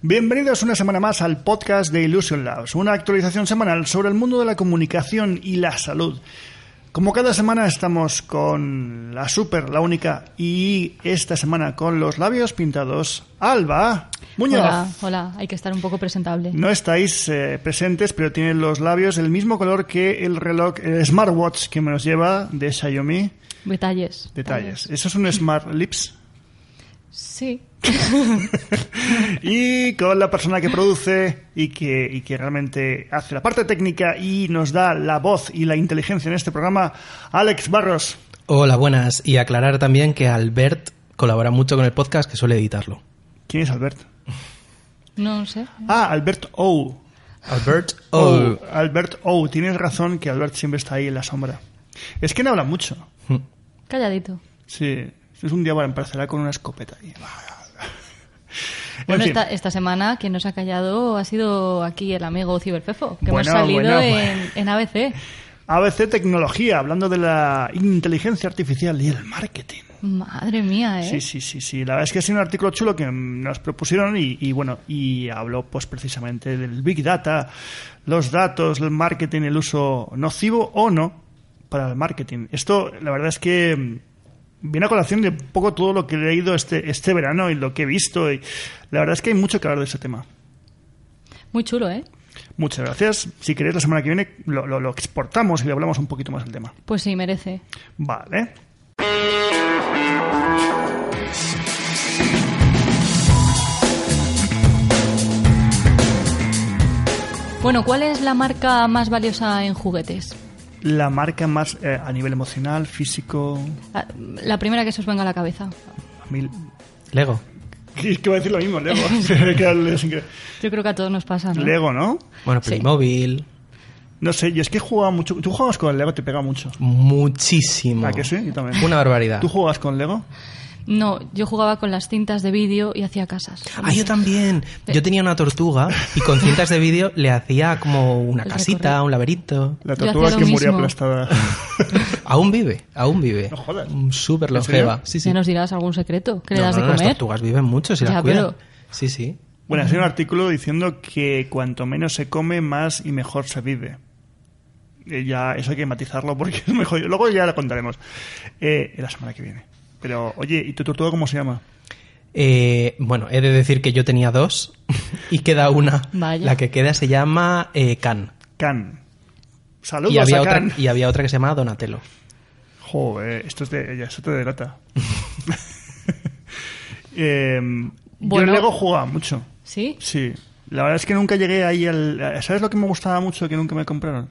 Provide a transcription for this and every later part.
Bienvenidos una semana más al podcast de Illusion Labs, una actualización semanal sobre el mundo de la comunicación y la salud. Como cada semana estamos con la super, la única, y esta semana con los labios pintados, Alba Muñoz. Hola, hola, hay que estar un poco presentable. No estáis eh, presentes, pero tienen los labios el mismo color que el reloj, el smartwatch que me los lleva de Xiaomi. Detalles. Detalles. ¿Eso es un Smart Lips? Sí. y con la persona que produce y que, y que realmente hace la parte técnica y nos da la voz y la inteligencia en este programa, Alex Barros. Hola, buenas. Y aclarar también que Albert colabora mucho con el podcast, que suele editarlo. ¿Quién es Albert? No sé. Ah, Albert O. Albert O. O. Albert O. Tienes razón que Albert siempre está ahí en la sombra. Es que no habla mucho. Calladito. Sí. Es un día para empezar con una escopeta. ahí. Bueno, En fin. esta, esta semana quien nos ha callado ha sido aquí el amigo Ciberfefo, que Bueno, hemos salido bueno, en, en ABC. ABC Tecnología, hablando de la inteligencia artificial y el marketing. Madre mía, ¿eh? Sí, sí, sí, sí. La verdad es que ha sido un artículo chulo que nos propusieron y, y, bueno, y habló pues precisamente del Big Data, los datos, el marketing, el uso nocivo o no para el marketing. Esto, la verdad es que viene a colación de un poco todo lo que he leído este, este verano y lo que he visto y la verdad es que hay mucho que hablar de ese tema. Muy chulo, ¿eh? Muchas gracias. Si queréis, la semana que viene lo, lo- lo exportamos y le hablamos un poquito más del tema. Pues sí, merece. Vale. Bueno, ¿cuál es la marca más valiosa en juguetes? La marca más eh, a nivel emocional, físico. Ah, La primera que se os venga a la cabeza. A mí, Lego. Es que voy a decir lo mismo, Lego. Yo creo que a todos nos pasa, ¿no? Lego, ¿no? Bueno, Sí. Playmobil. No sé, yo es que he jugado mucho. Tú juegas con el Lego, te pega mucho. Muchísimo. ¿A que sí? Yo también. Una barbaridad. ¿Tú juegas con Lego? No, yo jugaba con las cintas de vídeo y hacía casas. Ah, yo también. Yo tenía una tortuga y con cintas de vídeo le hacía como una El casita, recorrido. un laberinto. La tortuga que murió aplastada. Aún vive, aún vive. No jodas. Súper longeva. Sí, sí. Ya nos dirás algún secreto. ¿Qué le das no, de no, Las comer? tortugas viven mucho si Ya, las cuidas. pero- Sí, sí. Bueno, ha sido un artículo diciendo que cuanto menos se come, más y mejor se vive. Eh, ya, eso hay que matizarlo porque es mejor. Luego ya lo contaremos. Eh, la semana que viene. Pero, oye, ¿y tu tortuga cómo se llama? Eh, bueno, he de decir que yo tenía dos y queda una. Vaya. La que queda se llama eh, Can. Can. Saludos Y había, a otra, Can. y había otra que se llamaba Donatello. Joder, esto es de. Ya, eso te delata. eh, Yo Bueno. en Lego jugaba mucho. ¿Sí? Sí. La verdad es que nunca llegué ahí al... ¿Sabes lo que me gustaba mucho que nunca me compraron?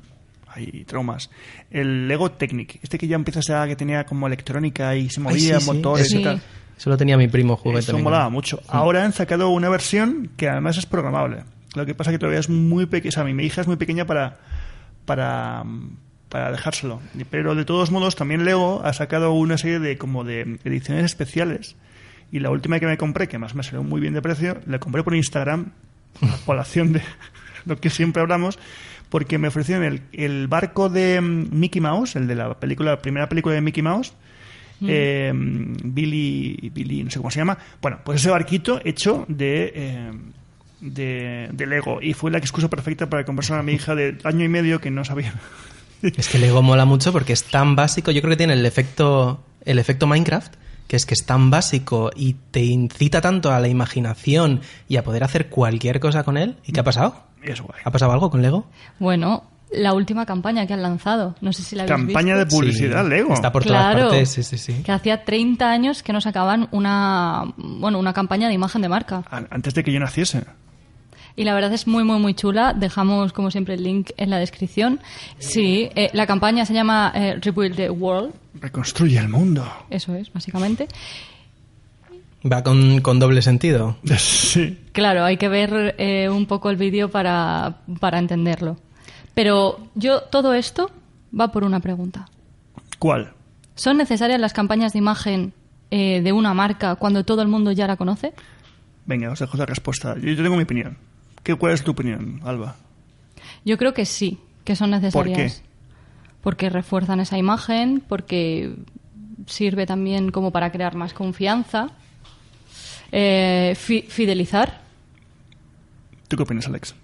Hay traumas. El Lego Technic. Este que ya empiezas a que tenía como electrónica y se movía, sí. motores Sí. y tal. Eso lo tenía mi primo juguete. Eso molaba mucho. Ahora han sacado una versión que además es programable. Lo que pasa que todavía es muy pequeña. O sea, mi hija es muy pequeña para, para, para dejárselo. Pero de todos modos, también Lego ha sacado una serie de como de ediciones especiales. Y la última que me compré, que más me salió muy bien de precio, la compré por Instagram, a colación de lo que siempre hablamos, porque me ofrecieron el, el barco de mm, Mickey Mouse, el de la película, la primera película de Mickey Mouse, eh, Billy, Billy, no sé cómo se llama. Bueno, pues ese barquito hecho de, eh, de, de Lego. Y fue la excusa perfecta para comprar a mi hija de año y medio que no sabía. Es que Lego mola mucho porque es tan básico. Yo creo que tiene el efecto, el efecto Minecraft, que es que es tan básico y te incita tanto a la imaginación y a poder hacer cualquier cosa con él. ¿Y qué ha pasado? Es guay. ¿Ha pasado algo con Lego? Bueno, la última campaña que han lanzado. No sé si la habéis Campaña de publicidad, Sí, Lego. Está por Claro. todas partes, sí, sí, sí. Que hacía 30 años que no sacaban una, bueno, una campaña de imagen de marca. An- Antes de que yo naciese. Y la verdad es muy, muy, muy chula. Dejamos, como siempre, el link en la descripción. Sí, eh, la campaña se llama eh, Rebuild the World. Reconstruye el mundo. Eso es, básicamente. Va con, con doble sentido. Sí. Claro, hay que ver eh, un poco el vídeo para, para entenderlo. Pero yo, todo esto va por una pregunta. ¿Cuál? ¿Son necesarias las campañas de imagen eh, de una marca cuando todo el mundo ya la conoce? Venga, os dejo la respuesta. Yo, yo tengo mi opinión. ¿Qué, ¿Cuál es tu opinión, Alba? Yo creo que sí, que son necesarias. Porque refuerzan esa imagen, porque sirve también como para crear más confianza, eh, fi- fidelizar. ¿Tú qué opinas, Alex?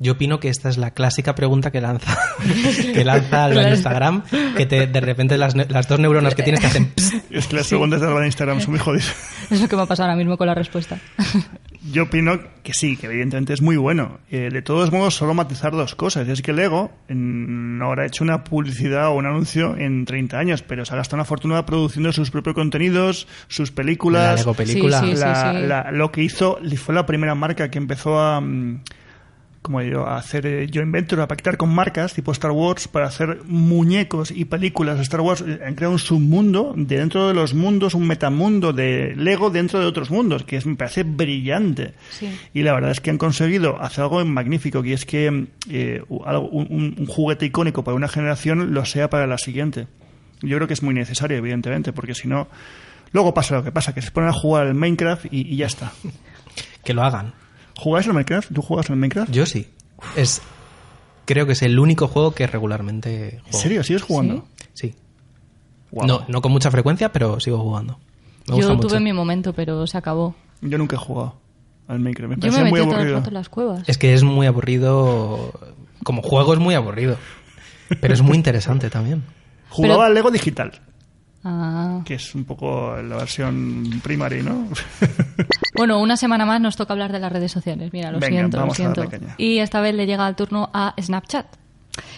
Yo opino que esta es la clásica pregunta que lanza, que lanza en Instagram, que te, de repente las, ne- las dos neuronas que tienes te hacen... pss. Es que las preguntas de Instagram son muy jodidas. Es lo que me ha pasado ahora mismo con la respuesta. Yo opino que sí, que evidentemente es muy bueno. Eh, de todos modos, solo matizar dos cosas. Y es que Lego mm, no habrá hecho una publicidad o un anuncio en 30 años, pero se ha gastado una fortuna produciendo sus propios contenidos, sus La películas. Lego película. Sí, sí, La- sí. la- lo que hizo fue la primera marca que empezó a, mm, como digo, a hacer eh, joint venture, a pactar con marcas tipo Star Wars para hacer muñecos y películas de Star Wars. Han creado un submundo de dentro de los mundos, un metamundo de Lego dentro de otros mundos, que es, me parece brillante. Sí. Y la verdad es que han conseguido hacer algo magnífico, que es que eh, algo- un, un- un juguete icónico para una generación lo sea para la siguiente. Yo creo que es muy necesario, evidentemente, porque si no, luego pasa lo que pasa, que se ponen a jugar al Minecraft y, y ya está. Que lo hagan. ¿Jugáis al Minecraft? ¿Tú juegas al Minecraft? Yo sí. Es, creo que es el único juego que regularmente ¿En juego. serio? ¿Sigues jugando? Sí. No, no con mucha frecuencia, pero sigo jugando. Me gusta Yo mucho. tuve mi momento, pero se acabó. Yo nunca he jugado al Minecraft. Me Yo parece me muy metí todo el aburrido. rato en las cuevas. Es que es muy aburrido. Como juego es muy aburrido. Pero es muy interesante también. Jugaba Pero- al Lego digital, Ah. que es un poco la versión primary, ¿no? Bueno, una semana más nos toca hablar de las redes sociales. Mira, lo Venga, siento, lo a siento. darle caña. Y esta vez le llega el turno a Snapchat.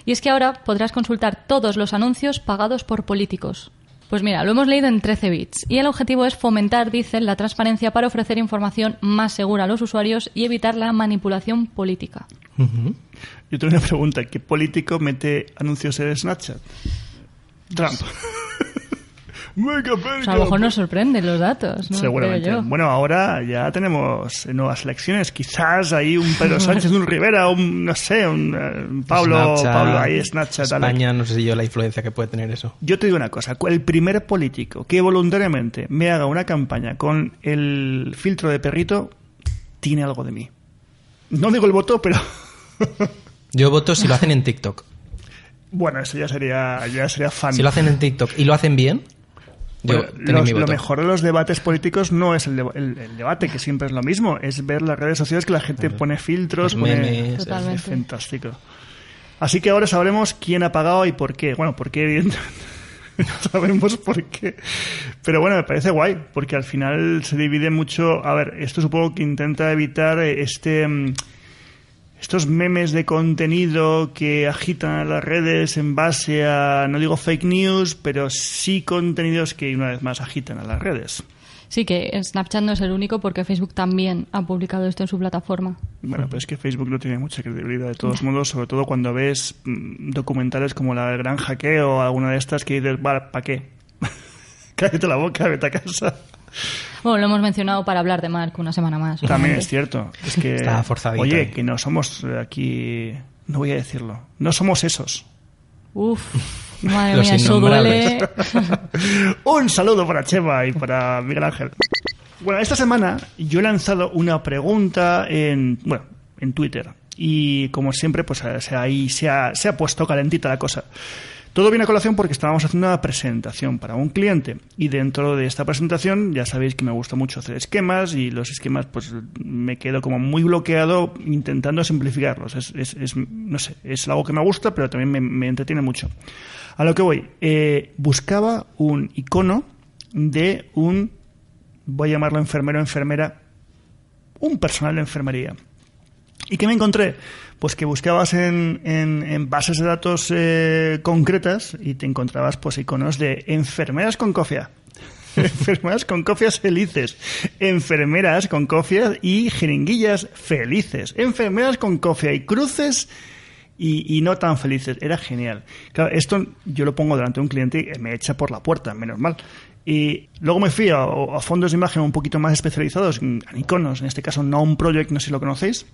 Y es que ahora podrás consultar todos los anuncios pagados por políticos. Pues mira, lo hemos leído en 13 bits. Y el objetivo es fomentar, dicen, la transparencia para ofrecer información más segura a los usuarios y evitar la manipulación política. Yo tengo una pregunta. ¿Qué político mete anuncios en Snapchat? Trump. Mega, O sea, a lo mejor nos sorprenden los datos, ¿no? Seguramente. Bueno, ahora ya tenemos nuevas elecciones. Quizás ahí un Pedro Sánchez, un Rivera, un, no sé, un eh, un Pablo, Snapchat, Pablo ahí, Snapchat. España, no sé si yo la influencia que puede tener eso. Yo te digo una cosa, el primer político que voluntariamente me haga una campaña con el filtro de perrito, tiene algo de mí. No digo el voto, pero Yo voto si lo hacen en TikTok. bueno, eso ya sería, ya sería fan. Si lo hacen en TikTok y lo hacen bien, yo Bueno, tenéis los- mi lo mejor de los debates políticos no es el, deba- el- el debate, que siempre es lo mismo, es ver las redes sociales que la gente pone filtros, Los pone... memes. es Totalmente. fantástico. Así que ahora sabremos quién ha pagado y por qué. Bueno, por qué, evidentemente. No sabemos por qué. Pero bueno, me parece guay, porque al final se divide mucho. A ver, esto supongo que intenta evitar eh, este. Estos memes de contenido que agitan a las redes en base a, no digo fake news, pero sí contenidos que una vez más agitan a las redes. Sí, que Snapchat no es el único porque Facebook también ha publicado esto en su plataforma. Bueno, pero es que Facebook no tiene mucha credibilidad de todos modos, sobre todo cuando ves mm, documentales como la del gran hackeo o alguna de estas que dices, vale, ¿para qué? Cállate la boca, vete a casa. Bueno, lo hemos mencionado para hablar de Mark una semana más. También es cierto. Es que, Está forzadito oye, ahí. que no somos eh, aquí, no voy a decirlo, no somos esos. Uf, madre Los mía, eso duele. Un saludo para Chema y para Miguel Ángel. Bueno, esta semana yo he lanzado una pregunta en, bueno, en Twitter. Y como siempre, pues eh, ahí se ha, se ha puesto calentita la cosa. Todo viene a colación porque estábamos haciendo una presentación para un cliente. Y dentro de esta presentación, ya sabéis que me gusta mucho hacer esquemas y los esquemas, pues me quedo como muy bloqueado intentando simplificarlos. Es, es- es- no sé, es algo que me gusta, pero también me, me entretiene mucho. A lo que voy, eh, buscaba un icono de un, voy a llamarlo enfermero enfermera, un personal de enfermería. ¿Y qué me encontré? Pues que buscabas en, en- bases de datos eh, concretas y te encontrabas pues iconos de enfermeras con cofia. enfermeras con cofias felices. Enfermeras con cofias y jeringuillas felices. Enfermeras con cofia y cruces y, y no tan felices. Era genial. Claro, esto yo lo pongo delante de un cliente y me echa por la puerta, menos mal. Y luego me fui a, a fondos de imagen un poquito más especializados, en iconos, en este caso Noun Project, no sé si lo conocéis.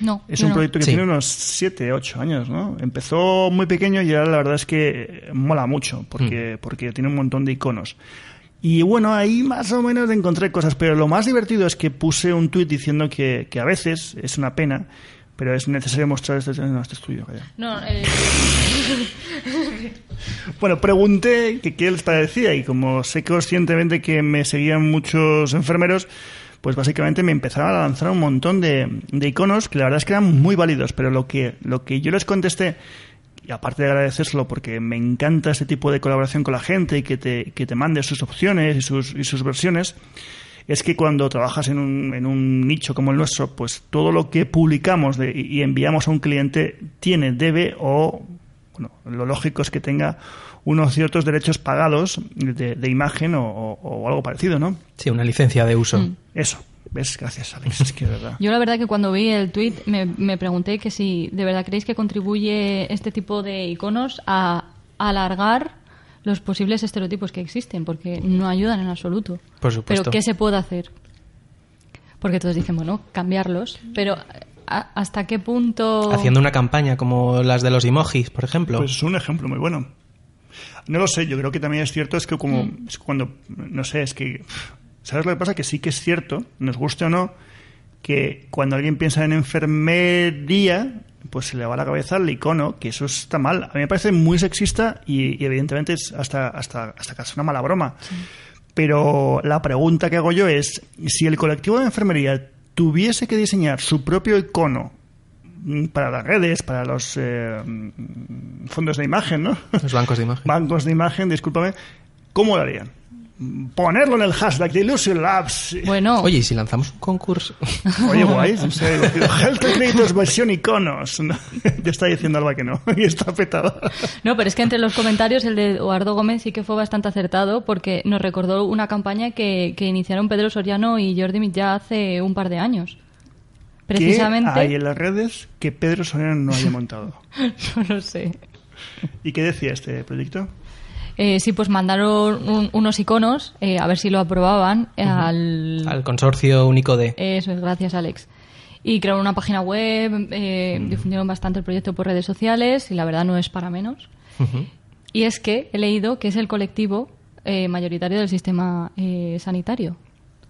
No, Es un no. proyecto que Sí. tiene unos 7, 8 años, ¿no? Empezó muy pequeño y ahora la verdad es que mola mucho porque, porque tiene un montón de iconos. Y bueno, ahí más o menos encontré cosas, pero lo más divertido es que puse un tuit diciendo que, que a veces es una pena, pero es necesario mostrar este, no, este estudio. calla. No, eh, Bueno, pregunté que qué les parecía y como sé conscientemente que me seguían muchos enfermeros, pues básicamente me empezaron a lanzar un montón de, de iconos que la verdad es que eran muy válidos, pero lo que, lo que yo les contesté, y aparte de agradecérselo porque me encanta este tipo de colaboración con la gente y que te, que te mande sus opciones y sus, y sus versiones, es que cuando trabajas en un, en un nicho como el nuestro, pues todo lo que publicamos de- y enviamos a un cliente tiene, debe o, bueno, lo lógico es que tenga unos ciertos derechos pagados de, de imagen o, o- o algo parecido, ¿no? Sí, una licencia de uso. Mm. Eso. ¿Ves? Gracias, Alex. Es que verdad. Yo la verdad que cuando vi el tweet me, me pregunté que si de verdad creéis que contribuye este tipo de iconos a alargar los posibles estereotipos que existen, porque no ayudan en absoluto. Por supuesto. Pero ¿qué se puede hacer? Porque todos dicen, bueno, cambiarlos, pero ¿a- ¿hasta qué punto? Haciendo una campaña como las de los emojis, por ejemplo. Pues es un ejemplo muy bueno. No lo sé, yo creo que también es cierto, es que como es cuando, no sé, es que, ¿sabes lo que pasa? Que sí que es cierto, nos guste o no, que cuando alguien piensa en enfermería, pues se le va a la cabeza el icono, que eso está mal. A mí me parece muy sexista y, y evidentemente es hasta, hasta, hasta casi una mala broma. Pero la pregunta que hago yo es, si el colectivo de enfermería tuviese que diseñar su propio icono para las redes, para los eh, fondos de imagen, ¿no? Los bancos de imagen. Bancos de imagen, discúlpame, ¿cómo lo harían? Ponerlo en el hashtag de Illusion Labs. Bueno, Oye, ¿y si lanzamos un concurso? Oye, guay. Health Creators versión iconos. ¿no? Ya está diciendo Alba que no, y está petado. no, pero es que entre los comentarios el de Eduardo Gómez sí que fue bastante acertado porque nos recordó una campaña que, que iniciaron Pedro Soriano y Jordi Mit ya hace un par de años. Precisamente. ¿Qué hay en las redes que Pedro Soriano no haya montado? No lo sé. ¿Y qué decía este proyecto? Eh, sí, pues mandaron un- unos iconos, eh, a ver si lo aprobaban, al... Al consorcio único de... Eso es, gracias Alex. Y crearon una página web, eh, difundieron bastante el proyecto por redes sociales y la verdad no es para menos. Y es que he leído que es el colectivo eh, mayoritario del sistema eh, sanitario.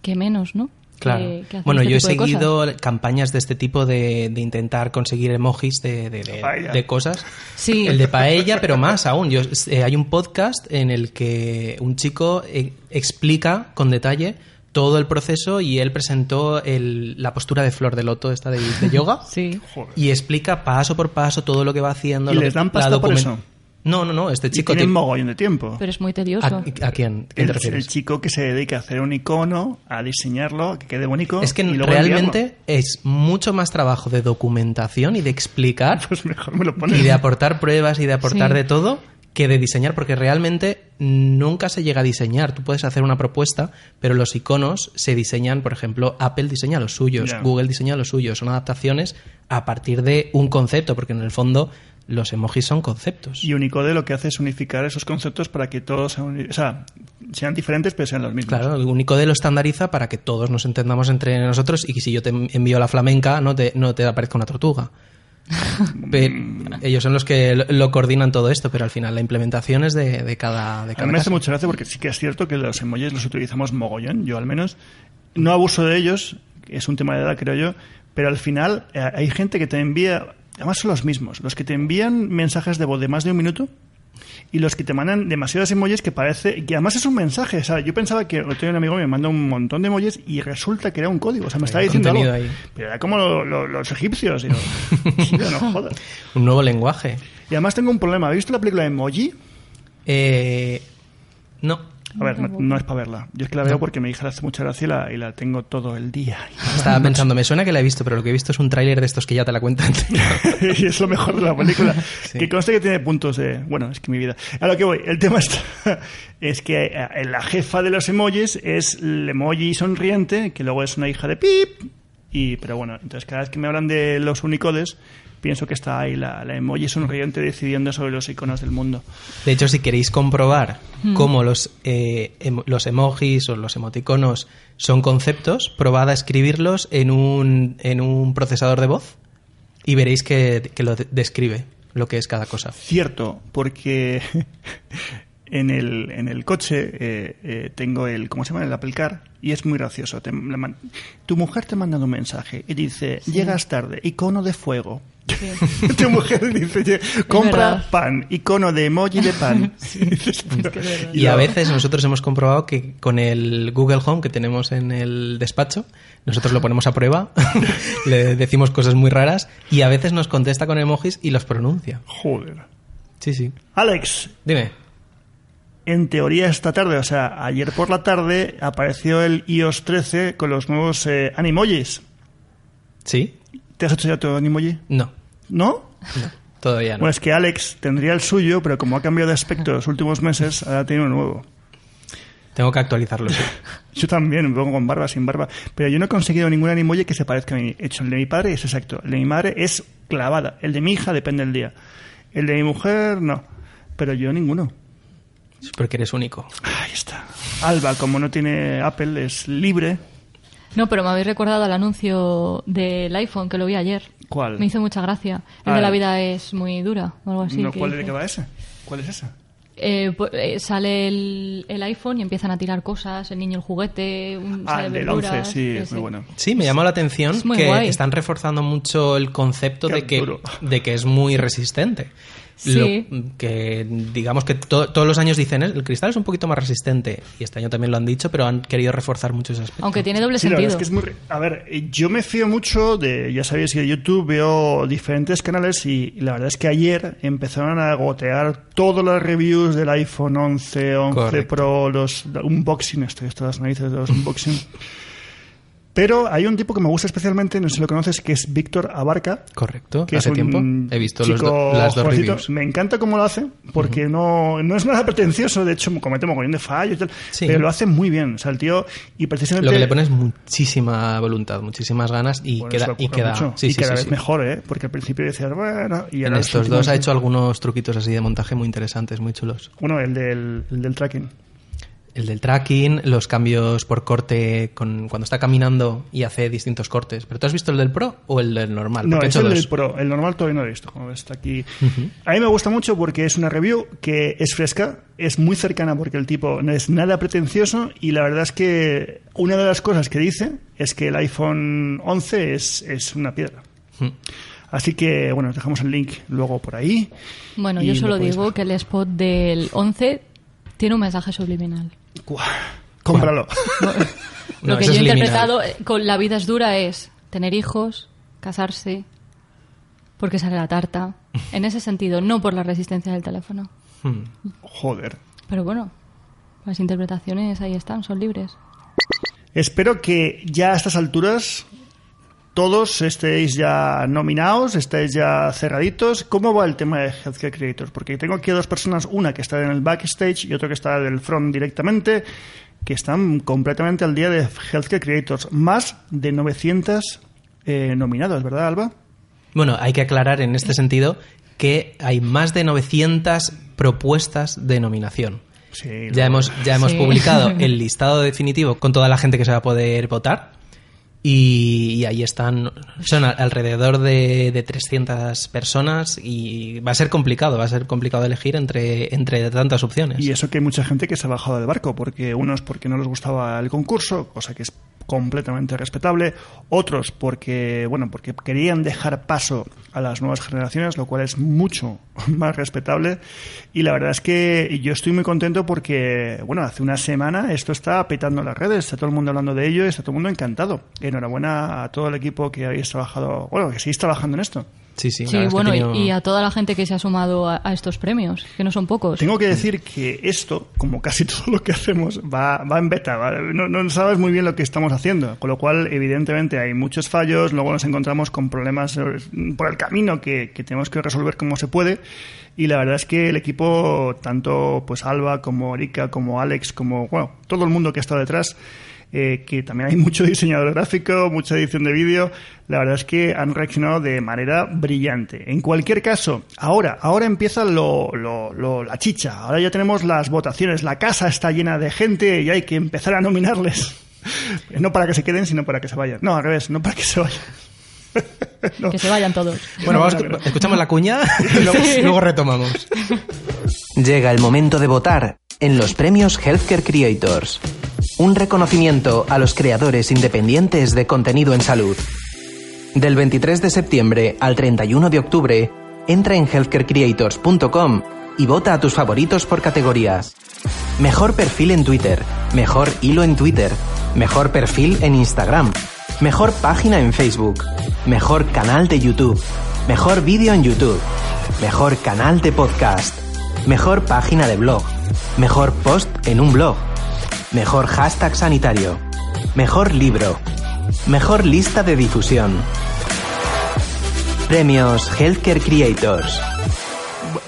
Que menos, ¿no? Claro. Que- que hacen bueno, este yo he cosas. seguido campañas de este tipo de, de intentar conseguir emojis de, de- de- Paella. de cosas. Sí. El de paella, pero más aún. Yo, eh, hay un podcast en el que un chico eh, explica con detalle todo el proceso y él presentó el- la postura de flor de loto esta de, de yoga. Sí. Y explica paso por paso todo lo que va haciendo. ¿Y lo les que- dan pasta por eso? No, no, no. Este Y chico... tiene- mogollón de tiempo. Pero es muy tedioso. ¿A, a quién? ¿Quién te el, chico que se dedica a hacer un icono, a diseñarlo, que quede bonito. Es que y luego realmente es mucho más trabajo de documentación y de explicar. Pues mejor me lo pones. y de aportar pruebas y de aportar Sí. de todo que de diseñar, porque realmente nunca se llega a diseñar. Tú puedes hacer una propuesta, pero los iconos se diseñan, por ejemplo, Apple diseña los suyos. Google diseña los suyos, son adaptaciones a partir de un concepto, porque en el fondo los emojis son conceptos. Y Unicode lo que hace es unificar esos conceptos para que todos sean, uni- o sea, sean diferentes, pero sean los mismos. Claro, Unicode lo estandariza para que todos nos entendamos entre nosotros y que si yo te envío la flamenca no te, no te aparezca una tortuga. Pe- ellos son los que lo, coordinan todo esto, pero al final la implementación es de, de cada, de A cada mí me hace mucha gracia porque sí que es cierto que los emojis los utilizamos mogollón, yo al menos. No abuso de ellos, es un tema de edad, creo yo, pero al final eh, hay gente que te envía, además son los mismos, los que te envían mensajes de voz de más de un minuto y los que te mandan demasiados emojis que parece, que además es un mensaje, o sea, yo pensaba que tengo un amigo que me manda un montón de emojis y resulta que era un código, o sea, me estaba diciendo algo, ahí. pero era como lo- lo- los egipcios, y yo, tío, no jodas. Un nuevo lenguaje. Y además tengo un problema, ¿has visto la película de Emoji? Eh, no, A ver, no, no es para verla. Yo es que la veo porque mi hija le hace mucha gracia y la, y la tengo todo el día. estaba pensando, me suena que la he visto, pero lo que he visto es un tráiler de estos que ya te la cuentan. y es lo mejor de la película. Sí. Que conste que tiene puntos de... Bueno, es que mi vida... A lo que voy, el tema está... es que eh, la jefa de los emojis es el emoji sonriente, que luego es una hija de pip. Y, pero bueno, entonces cada vez que me hablan de los unicodes, pienso que está ahí la, la emoji sonriente decidiendo sobre los iconos del mundo. De hecho, si queréis comprobar cómo los, eh, em- los emojis o los emoticonos son conceptos, probad a escribirlos en un, en un procesador de voz y veréis que, que lo de- describe lo que es cada cosa. Cierto, porque en el, en el coche eh, eh, tengo el, ¿cómo se llama? El Apple Car y es muy gracioso. Te- le man- tu mujer te manda un mensaje y dice, llegas tarde, icono de fuego. Sí. tu mujer dice, "Ye- compra pan, icono de emoji de pan. Y dices, pero- Y a veces nosotros hemos comprobado que con el Google Home que tenemos en el despacho, nosotros lo ponemos a prueba, le decimos cosas muy raras y a veces nos contesta con emojis y los pronuncia. Joder. Sí, sí. Alex, Dime. En teoría esta tarde, o sea, ayer por la tarde, apareció el iOS 13 con los nuevos eh, Animojis. ¿Sí? ¿Te has hecho ya tu Animoji? No. ¿No? Todavía no. Bueno, es que Alex tendría el suyo, pero como ha cambiado de aspecto los últimos meses, ahora tiene uno nuevo. Tengo que actualizarlo. sí. Yo también, me pongo con barba, sin barba. Pero yo no he conseguido ningún animoji que se parezca a mi hecho. El de mi padre es exacto. El de mi madre es clavada. El de mi hija depende del día. El de mi mujer, no. Pero yo ninguno. Es porque eres único. Ahí está. Alba, como no tiene Apple, es libre. No, pero me habéis recordado al anuncio del iPhone que lo vi ayer. ¿Cuál? Me hizo mucha gracia. El Ah, de la vida es muy dura o algo así. no, que ¿Cuál de dice. qué va ese? ¿Cuál es ese? Eh, pues, eh, sale el, el iPhone y empiezan a tirar cosas, el niño el juguete, un, Ah, sale el del verduras, 11, sí, es muy bueno. Sí, me llamó la atención Es que guay. están reforzando mucho el concepto Qué de que, duro. de que es muy resistente. Sí. Lo- que digamos que to- todos los años dicen "Eh, el cristal es un poquito más resistente y este año también lo han dicho, pero han querido reforzar mucho ese aspecto. Aunque tiene doble Sí, sentido. es que es muy... re- A ver, eh, yo me fío mucho de... Ya sabéis que de YouTube veo diferentes canales y, y la verdad es que ayer empezaron a gotear todas las reviews del iPhone 11, 11 Correcto. Pro, los unboxing, estoy hasta las narices de los unboxing. Pero hay un tipo que me gusta especialmente, no sé si lo conoces, que es Víctor Abarca. Correcto, Que hace es tiempo he visto los do- las dos reviews. Me encanta cómo lo hace, porque no, no es nada pretencioso, de hecho comete mogollón de fallos y tal, Sí. pero lo hace muy bien. O sea, el tío, y precisamente... Lo que le pones muchísima voluntad, muchísimas ganas y Bueno, queda y queda sí, y sí, cada vez mejor, ¿eh? Porque al principio decías, bueno, y En estos dos ha hecho algunos truquitos así de montaje muy interesantes, muy chulos. Uno, el del, el del tracking. El del tracking, los cambios por corte con, cuando está caminando y hace distintos cortes. ¿Pero tú has visto el del Pro o el del normal? No, he es hecho el dos. del Pro. El normal todavía no lo he visto, como está aquí. A mí me gusta mucho porque es una review que es fresca, es muy cercana porque el tipo no es nada pretencioso y la verdad es que una de las cosas que dice es que el iPhone 11 es, es una piedra. Así que, bueno, os dejamos el link luego por ahí. Bueno, yo lo solo digo ver. que el spot del 11 tiene un mensaje subliminal. Guau, Cómpralo. No, Lo que yo he liminal. interpretado eh, con la vida es dura es tener hijos, casarse, porque sale la tarta. En ese sentido, no por la resistencia del teléfono. Mm. Joder. Pero bueno, las interpretaciones ahí están, son libres. Espero que ya a estas alturas todos estéis ya nominados, estéis ya cerraditos. ¿Cómo va el tema de Healthcare Creators? Porque tengo aquí a dos personas, una que está en el backstage y otra que está del front directamente, que están completamente al día de Healthcare Creators. Más de 900 eh, nominados, ¿verdad, Alba? Bueno, hay que aclarar en este sentido que hay más de 900 propuestas de nominación. Sí. Ya hemos, ya hemos Sí. publicado el listado definitivo con toda la gente que se va a poder votar. Y, ahí están, son alrededor de, de 300 personas y va a ser complicado, va a ser complicado elegir entre, entre tantas opciones. Y eso que hay mucha gente que se ha bajado del barco, porque unos porque no les gustaba el concurso, cosa que es completamente respetable, otros porque, bueno, porque querían dejar paso a las nuevas generaciones, lo cual es mucho más respetable. Y la verdad es que yo estoy muy contento porque, bueno, hace una semana esto está petando las redes, está todo el mundo hablando de ello y está todo el mundo encantado. Enhorabuena a todo el equipo que habéis trabajado, bueno, que seguís trabajando en esto. Sí, sí, Sí, bueno, tenido- y, a toda la gente que se ha sumado a, a estos premios, que no son pocos. Tengo que decir que esto, como casi todo lo que hacemos, va, va en beta. va- no, no sabes muy bien lo que estamos haciendo. Con lo cual, evidentemente, hay muchos fallos. Luego nos encontramos con problemas eh, por el camino que, que tenemos que resolver como se puede. Y la verdad es que el equipo, tanto pues Alba como Erika, como Alex, como bueno, todo el mundo que está detrás, eh, que también hay mucho diseñador gráfico, mucha edición de vídeo. La verdad es que han reaccionado de manera brillante. En cualquier caso, ahora, ahora empieza lo, lo- lo- la chicha. Ahora ya tenemos las votaciones. La casa está llena de gente y hay que empezar a nominarles. No para que se queden, sino para que se vayan. No, al revés, no para que se vayan. No. Que se vayan todos. Bueno, vamos, escuchamos la cuña y luego, luego retomamos. Llega el momento de votar en los premios Healthcare Creators. Un reconocimiento a los creadores independientes de contenido en salud. Del 23 de septiembre al 31 de octubre, entra en healthcarecreators.com y vota a tus favoritos por categorías. Mejor perfil en Twitter, mejor hilo en Twitter, mejor perfil en Instagram, mejor página en Facebook, mejor canal de YouTube, mejor vídeo en YouTube, mejor canal de podcast, mejor página de blog, mejor post en un blog, mejor hashtag sanitario, mejor libro, mejor lista de difusión. Premios Healthcare Creators.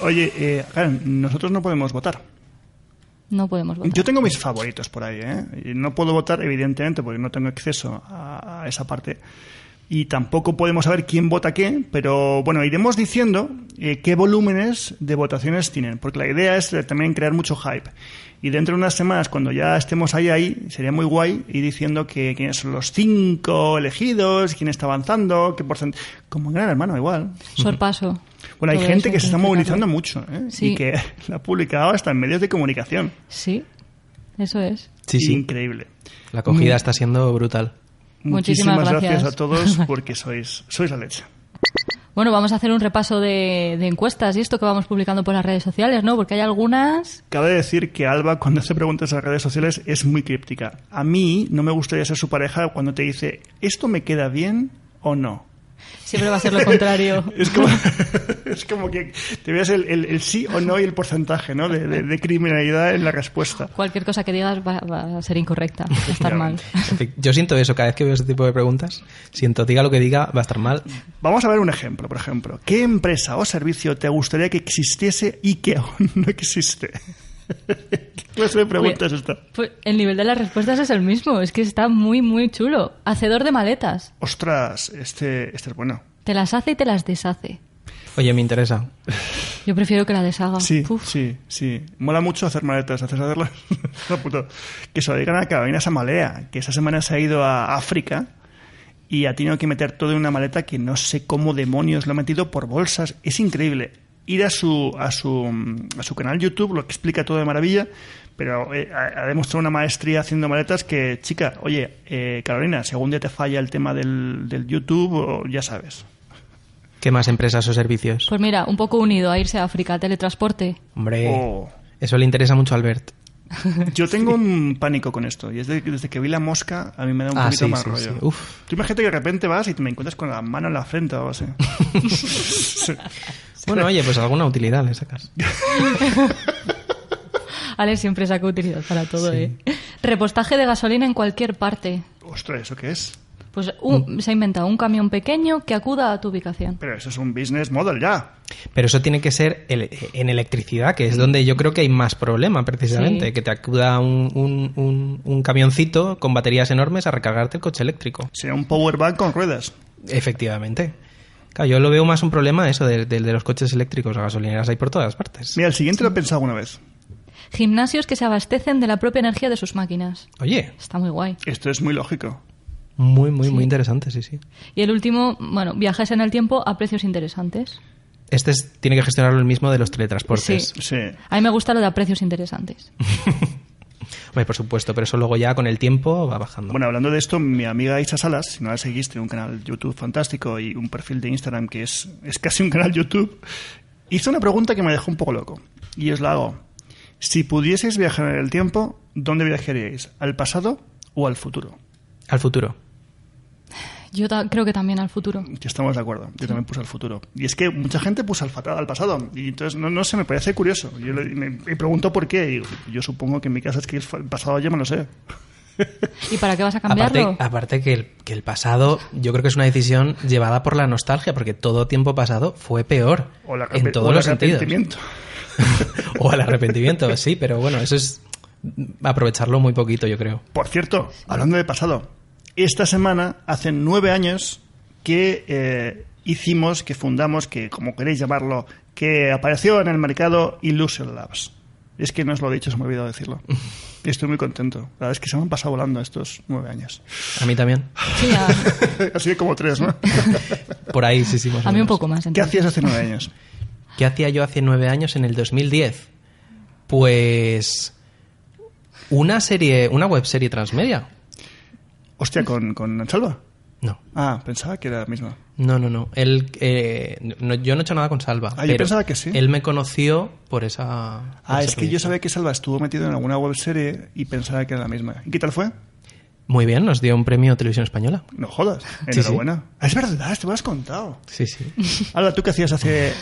Oye, eh, nosotros no podemos votar. No podemos votar. Yo tengo mis favoritos por ahí, ¿eh? Y no puedo votar, evidentemente, porque no tengo acceso a, a esa parte. Y tampoco podemos saber quién vota qué, pero bueno, iremos diciendo eh, qué volúmenes de votaciones tienen, porque la idea es también crear mucho hype. Y dentro de unas semanas, cuando ya estemos ahí, ahí, sería muy guay ir diciendo que quiénes son los cinco elegidos, quién está avanzando, qué porcentaje. Como en Gran Hermano, igual. Sorpaso. Bueno, hay Todo gente que se está movilizando mucho ¿eh? Sí. y que la ha publicado hasta en medios de comunicación. Sí, eso es. Sí, sí. Increíble. La acogida está siendo brutal. Muchísimas Muchísimas gracias. gracias. a todos porque sois, sois la leche. Bueno, vamos a hacer un repaso de, de encuestas y esto que vamos publicando por las redes sociales, ¿no? Porque hay algunas... Cabe decir que Alba, cuando hace preguntas en las redes sociales, es muy críptica. A mí no me gustaría ser su pareja cuando te dice, ¿esto me queda bien o no? Siempre va a ser lo contrario. Es como, es como que te veas el, el- el sí o no y el porcentaje ¿no? de, de- de criminalidad en la respuesta. Cualquier cosa que digas va, va a ser incorrecta, va a estar mal. Yo siento eso cada vez que veo ese tipo de preguntas. Siento, diga lo que diga, va a estar mal. Vamos a ver un ejemplo, por ejemplo. ¿Qué empresa o servicio te gustaría que existiese y que aún no existe? ¿Qué clase de pregunta es esta? Pues el nivel de las respuestas es el mismo, es que está muy, muy chulo. Hacedor de maletas. Ostras, este, este es bueno. Te las hace y te las deshace. Oye, me interesa. Yo prefiero que la deshaga. Sí, Uf. sí, sí. Mola mucho hacer maletas, hacer hacerlas. Que se lo digan a Carolina Samalea, que esa semana se ha ido a África y ha tenido que meter todo en una maleta que no sé cómo demonios lo ha metido por bolsas. Es increíble. Ir a su, a su, a su canal YouTube lo explica todo de maravilla, pero eh, ha, demostrado una maestría haciendo maletas que, chica, oye, eh, Carolina, si algún día te falla el tema del, del YouTube, ya sabes. ¿Qué más empresas o servicios? Pues mira, un poco unido a irse a África, teletransporte. Hombre, Oh. eso le interesa mucho a Albert. Yo tengo un pánico con esto, y es de- desde que vi la mosca, a mí me da un Ah, poquito sí, más sí, rollo. sí. Uf. Tú imagínate que de repente vas y te me encuentras con la mano en la frente o algo así. Sí. Bueno, oye, pues alguna utilidad le sacas. Alex siempre saca utilidad para todo, ¿eh? Repostaje de gasolina en cualquier parte. Ostras, ¿eso qué es? Pues un- se ha inventado un camión pequeño que acuda a tu ubicación. Pero eso es un business model ya. Pero eso tiene que ser en electricidad, que es donde yo creo que hay más problema, precisamente. Sí. Que te acuda un, un- un- un camioncito con baterías enormes a recargarte el coche eléctrico. Sería un power bank con ruedas. Efectivamente. Claro, yo lo veo más un problema eso de, de- de los coches eléctricos a gasolineras hay por todas partes. Mira, el siguiente lo he pensado alguna vez. Gimnasios que se abastecen de la propia energía de sus máquinas. Oye, Está muy guay. Esto es muy lógico. Muy, muy, muy interesante, sí, sí. Y el último, bueno, viajes en el tiempo a precios interesantes. Este es- tiene que gestionarlo el mismo de los teletransportes. Sí. Sí. A mí me gusta lo de a precios interesantes. Hombre, por supuesto, pero eso luego ya con el tiempo va bajando. Bueno, hablando de esto, mi amiga Isa Salas, si no la seguís, tiene un canal YouTube fantástico y un perfil de Instagram que es, es casi un canal YouTube, hizo una pregunta que me dejó un poco loco. Y os la hago. Si pudieseis viajar en el tiempo, ¿dónde viajaríais? ¿Al pasado o al futuro? Al futuro. Yo creo que también al futuro. Estamos de acuerdo. Yo también puse al futuro. Y es que mucha gente puso al, al pasado. Y entonces, no, no sé, me parece curioso. Yo le- me, me pregunto por qué. Y yo supongo que en mi casa es que el pasado ya me lo sé. ¿Y para qué vas a cambiarlo? Aparte, aparte que, el, que el pasado, yo creo que es una decisión llevada por la nostalgia, porque todo tiempo pasado fue peor. O, la, en todos los sentidos. arrepentimiento. o el arrepentimiento, sí, pero bueno, eso es aprovecharlo muy poquito, yo creo. Por cierto, hablando de pasado, esta semana hace nueve años que eh, hicimos, que fundamos, que como queréis llamarlo, que apareció en el mercado Illusion Labs. Es que no os lo he dicho, se me ha olvidado decirlo. Y estoy muy contento. La verdad es que se me han pasado volando estos nueve años. A mí también. Sí, a, Así como tres, ¿no? Por ahí, sí, sí. más a mí un poco más. ¿Qué entonces. hacías hace nueve años? ¿Qué hacía yo hace nueve años en el 2010? Pues Una serie, una web serie transmedia. Hostia, ¿con, con Salva? No. Ah, pensaba que era la misma. No, no, no. Él, eh, no- yo no he hecho nada con Salva. Ah, yo pensaba que sí. Él me conoció por esa. por Ah, es que yo sabía que Salva estuvo metido en alguna web serie y pensaba que era la misma. ¿Y qué tal fue? Muy bien, nos dio un premio Televisión Española. No jodas. Sí, Enhorabuena. Ah, Es verdad, te lo has contado. Sí, sí. Alba, ¿tú qué hacías hace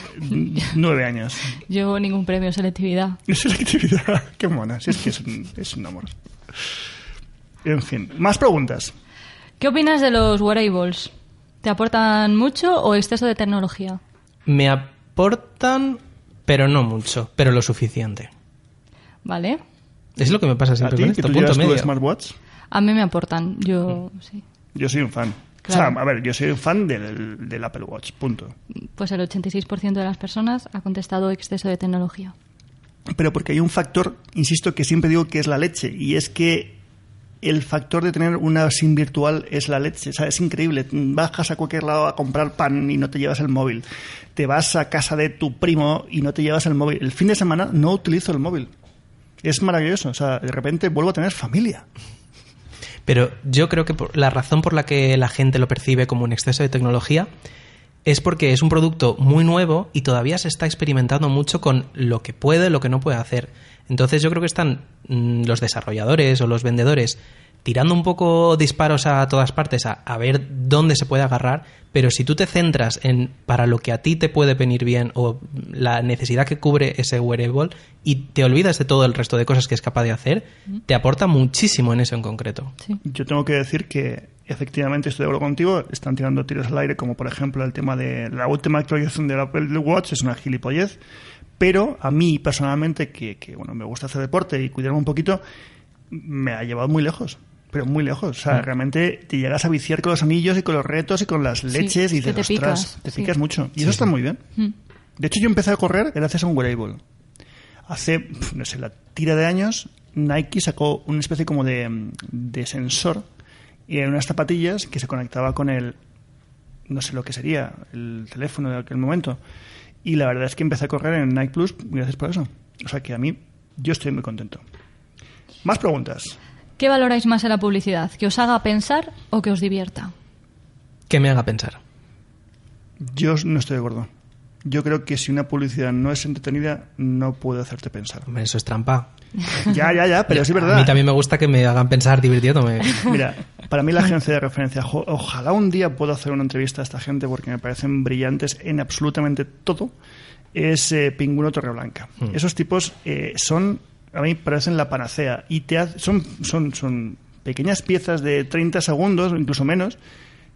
nueve años? Yo ningún premio selectividad. Selectividad. Qué mona. Si es que es un, es un amor. En fin, más preguntas. ¿Qué opinas de los wearables? ¿Te aportan mucho o exceso de tecnología? Me aportan, pero no mucho, pero lo suficiente. ¿Vale? Es lo que me pasa ¿A siempre ti, con que esto, tú punto llevas tu medio. smartwatch? A mí me aportan. Yo, sí. Yo soy un fan. Claro. O sea, a ver, yo soy un fan del, del Apple Watch, punto. Pues el 86% de las personas ha contestado exceso de tecnología. Pero porque hay un factor, insisto, que siempre digo que es la leche, y es que el factor de tener una SIM virtual es la leche. O sea, es increíble. Bajas a cualquier lado a comprar pan y no te llevas el móvil. Te vas a casa de tu primo y no te llevas el móvil. El fin de semana no utilizo el móvil. Es maravilloso. O sea, de repente vuelvo a tener familia. Pero yo creo que la razón por la que la gente lo percibe como un exceso de tecnología es porque es un producto muy nuevo y todavía se está experimentando mucho con lo que puede, lo que no puede hacer. Entonces yo creo que están mm, los desarrolladores o los vendedores tirando un poco disparos a todas partes a, a ver dónde se puede agarrar, pero si tú te centras en para lo que a ti te puede venir bien o la necesidad que cubre ese wearable y te olvidas de todo el resto de cosas que es capaz de hacer, te aporta muchísimo en eso en concreto. Sí. Yo tengo que decir que efectivamente estoy de acuerdo contigo. Están tirando tiros al aire, como por ejemplo el tema de la última actualización del Apple Watch, es una gilipollez. Pero a mí personalmente, que, que, bueno, me gusta hacer deporte y cuidarme un poquito, me ha llevado muy lejos. Pero muy lejos. O sea, realmente te llegas a viciar con los anillos y con los retos y con las leches y dices, te "Ostras, picas", te sí. picas mucho. Y eso está muy bien. Mm. De hecho, yo empecé a correr gracias a un wearable. Hace, no sé, la tira de años, Nike sacó una especie como de, de sensor y en unas zapatillas que se conectaba con el, no sé lo que sería, el teléfono de aquel momento. Y la verdad es que empecé a correr en Nike Plus gracias por eso. O sea que a mí, yo estoy muy contento. Más preguntas. ¿Qué valoráis más en la publicidad? ¿Que os haga pensar o que os divierta? Que me haga pensar. Yo no estoy de acuerdo. Yo creo que si una publicidad no es entretenida, no puede hacerte pensar. Hombre, eso es trampa. Ya, ya, ya, pero sí es A verdad. mí también me gusta que me hagan pensar divirtiéndome. Mira, para mí la agencia de referencia, ojalá un día pueda hacer una entrevista a esta gente porque me parecen brillantes en absolutamente todo, es eh, Pingüino Torreblanca. Esos tipos eh, son, a mí parecen la panacea y te ha- son, son, son pequeñas piezas de 30 segundos, incluso menos,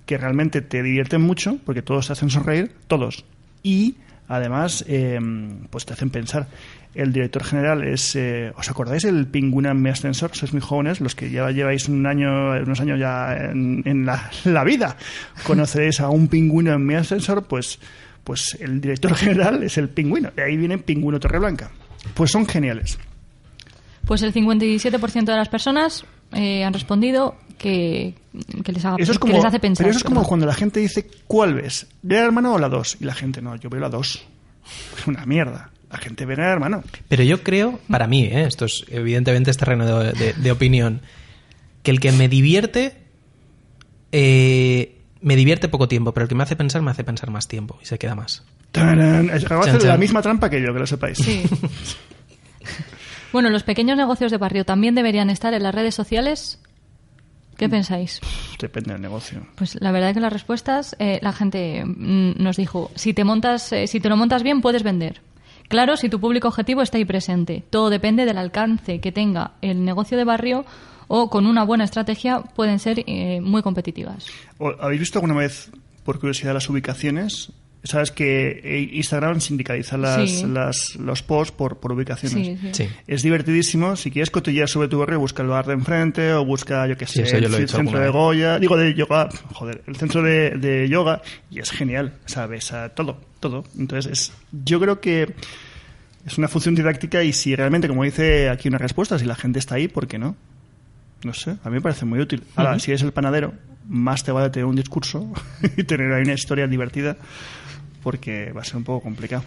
que realmente te divierten mucho porque todos te hacen sonreír, todos. Y además, eh, pues te hacen pensar. El director general es. eh, ¿Os acordáis el pingüino en mi ascensor? Sois muy jóvenes, los que ya lleváis un año, unos años ya en, la, la vida. Conoceréis a un pingüino en mi ascensor, pues, pues el director general es el pingüino. De ahí viene Pingüino Torreblanca. Pues son geniales. Pues el 57% de las personas eh, han respondido que, que les, haga- Eso es que les hace pensar. pero eso es como cuando la gente dice, ¿cuál ves? ¿Gran hermano o la 2? Y la gente, no, yo veo la 2. Es una mierda. La gente ve Gran hermano. Pero yo creo, para mí, ¿eh? esto es evidentemente es terreno de, de- de opinión, que el que me divierte, eh, me divierte poco tiempo, pero el que me hace pensar, me hace pensar más tiempo y se queda más. De la misma trampa que yo, que lo sepáis. Sí. bueno, los pequeños negocios de barrio también deberían estar en las redes sociales. ¿Qué pensáis? Depende del negocio. Pues la verdad es que las respuestas, eh, la gente mm, nos dijo, si te montas, eh, si te lo montas bien, puedes vender. Claro, si tu público objetivo está ahí presente. Todo depende del alcance que tenga el negocio de barrio o con una buena estrategia pueden ser eh, muy competitivas. ¿O- ¿Habéis visto alguna vez, por curiosidad, las ubicaciones? Sabes que eh, Instagram sindicaliza las, Sí. las- los posts por, por ubicaciones. Sí, sí. Sí. Es divertidísimo. Si quieres cotillear sobre tu barrio, busca el bar de enfrente o busca, yo qué sé, el, centro de. Goya, digo de yoga, joder, el centro de, de yoga y es genial, ¿sabes? A todo, todo. Entonces, es, yo creo que es una función didáctica y si realmente, como dice aquí una respuesta, si la gente está ahí, ¿por qué no? No sé, a mí me parece muy útil. Ahora, si eres el panadero, más te vale tener un discurso y tener ahí una historia divertida porque va a ser un poco complicado.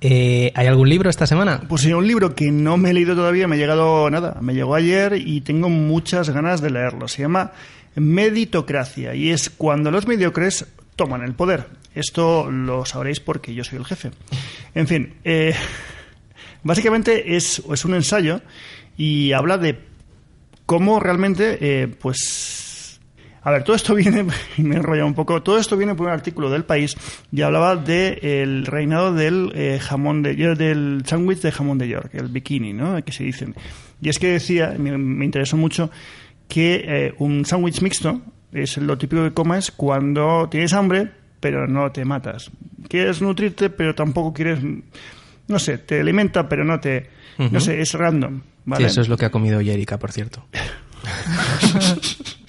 Eh, ¿Hay algún libro esta semana? Pues sí, un libro que no me he leído todavía, me ha llegado nada, me llegó ayer y tengo muchas ganas de leerlo. Se llama Meditocracia y es cuando los mediocres toman el poder. Esto lo sabréis porque yo soy el jefe. En fin, eh, básicamente es, es un ensayo y habla de cómo realmente, eh, pues, a ver, todo esto viene, me he enrollado un poco, todo esto viene por un artículo del país y hablaba del reinado del eh, jamón de del sándwich de jamón de York, el bikini, ¿no? Que se dicen. Y es que decía, me, me interesó mucho, que eh, un sándwich mixto es lo típico que comes cuando tienes hambre, pero no te matas. Quieres nutrirte, pero tampoco quieres, no sé, te alimenta, pero no te, no sé, es random. ¿vale? Sí, eso es lo que ha comido hoy Erika, por cierto.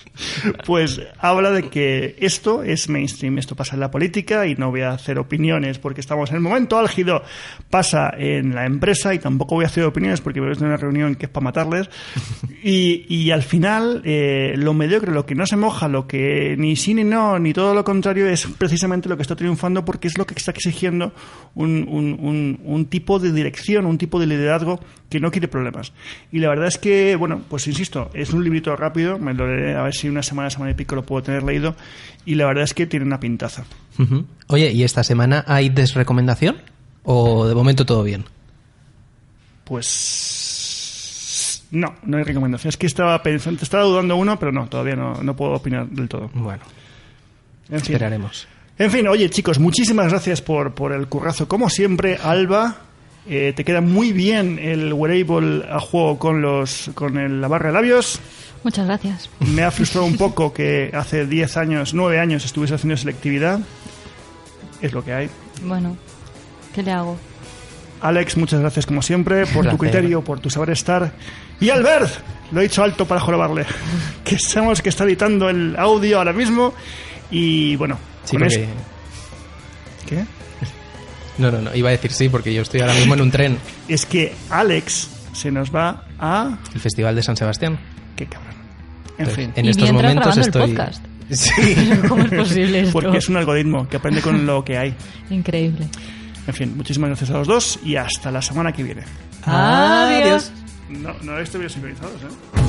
Pues habla de que esto es mainstream, esto pasa en la política y no voy a hacer opiniones porque estamos en el momento álgido, pasa en la empresa y tampoco voy a hacer opiniones porque voy a tener una reunión que es para matarles. Y, al final, eh, lo mediocre, lo que no se moja, lo que ni sí ni no, ni todo lo contrario, es precisamente lo que está triunfando porque es lo que está exigiendo un, un, un, un tipo de dirección, un tipo de liderazgo que no quiere problemas. Y la verdad es que, bueno, pues insisto, es un librito rápido, me lo leeré a ver si una semana, semana y pico lo puedo tener leído, y la verdad es que tiene una pintaza. Oye, ¿y esta semana hay desrecomendación? ¿O de momento todo bien? Pues no, no hay recomendación. Es que estaba pensando, estaba dudando uno, pero no, todavía no, no puedo opinar del todo. Bueno, En fin. esperaremos. En fin, oye chicos, muchísimas gracias por, por el currazo. Como siempre, Alba, eh, te queda muy bien el wearable a juego con los con el- la barra de labios. Muchas gracias. Me ha frustrado un poco que hace 10 años, 9 años estuviese haciendo selectividad. Es lo que hay. Bueno, ¿qué le hago? Alex, muchas gracias como siempre por tu criterio, por tu saber estar. Y Albert, lo he dicho alto para jorobarle, que sabemos que está editando el audio ahora mismo. Y bueno, Sí, con porque... eso- ¿Qué? No, no, no, iba a decir sí, porque yo estoy ahora mismo en un tren. Es que Alex se nos va a... El Festival de San Sebastián. Qué cabrón. En Entonces, fin, en Y estos momentos el estoy... podcast. Sí. ¿Cómo es posible esto? porque es un algoritmo que aprende con lo que hay. Increíble. En fin, muchísimas gracias a los dos y hasta la semana que viene. Adiós. No, no estoy bien sincronizados, ¿eh?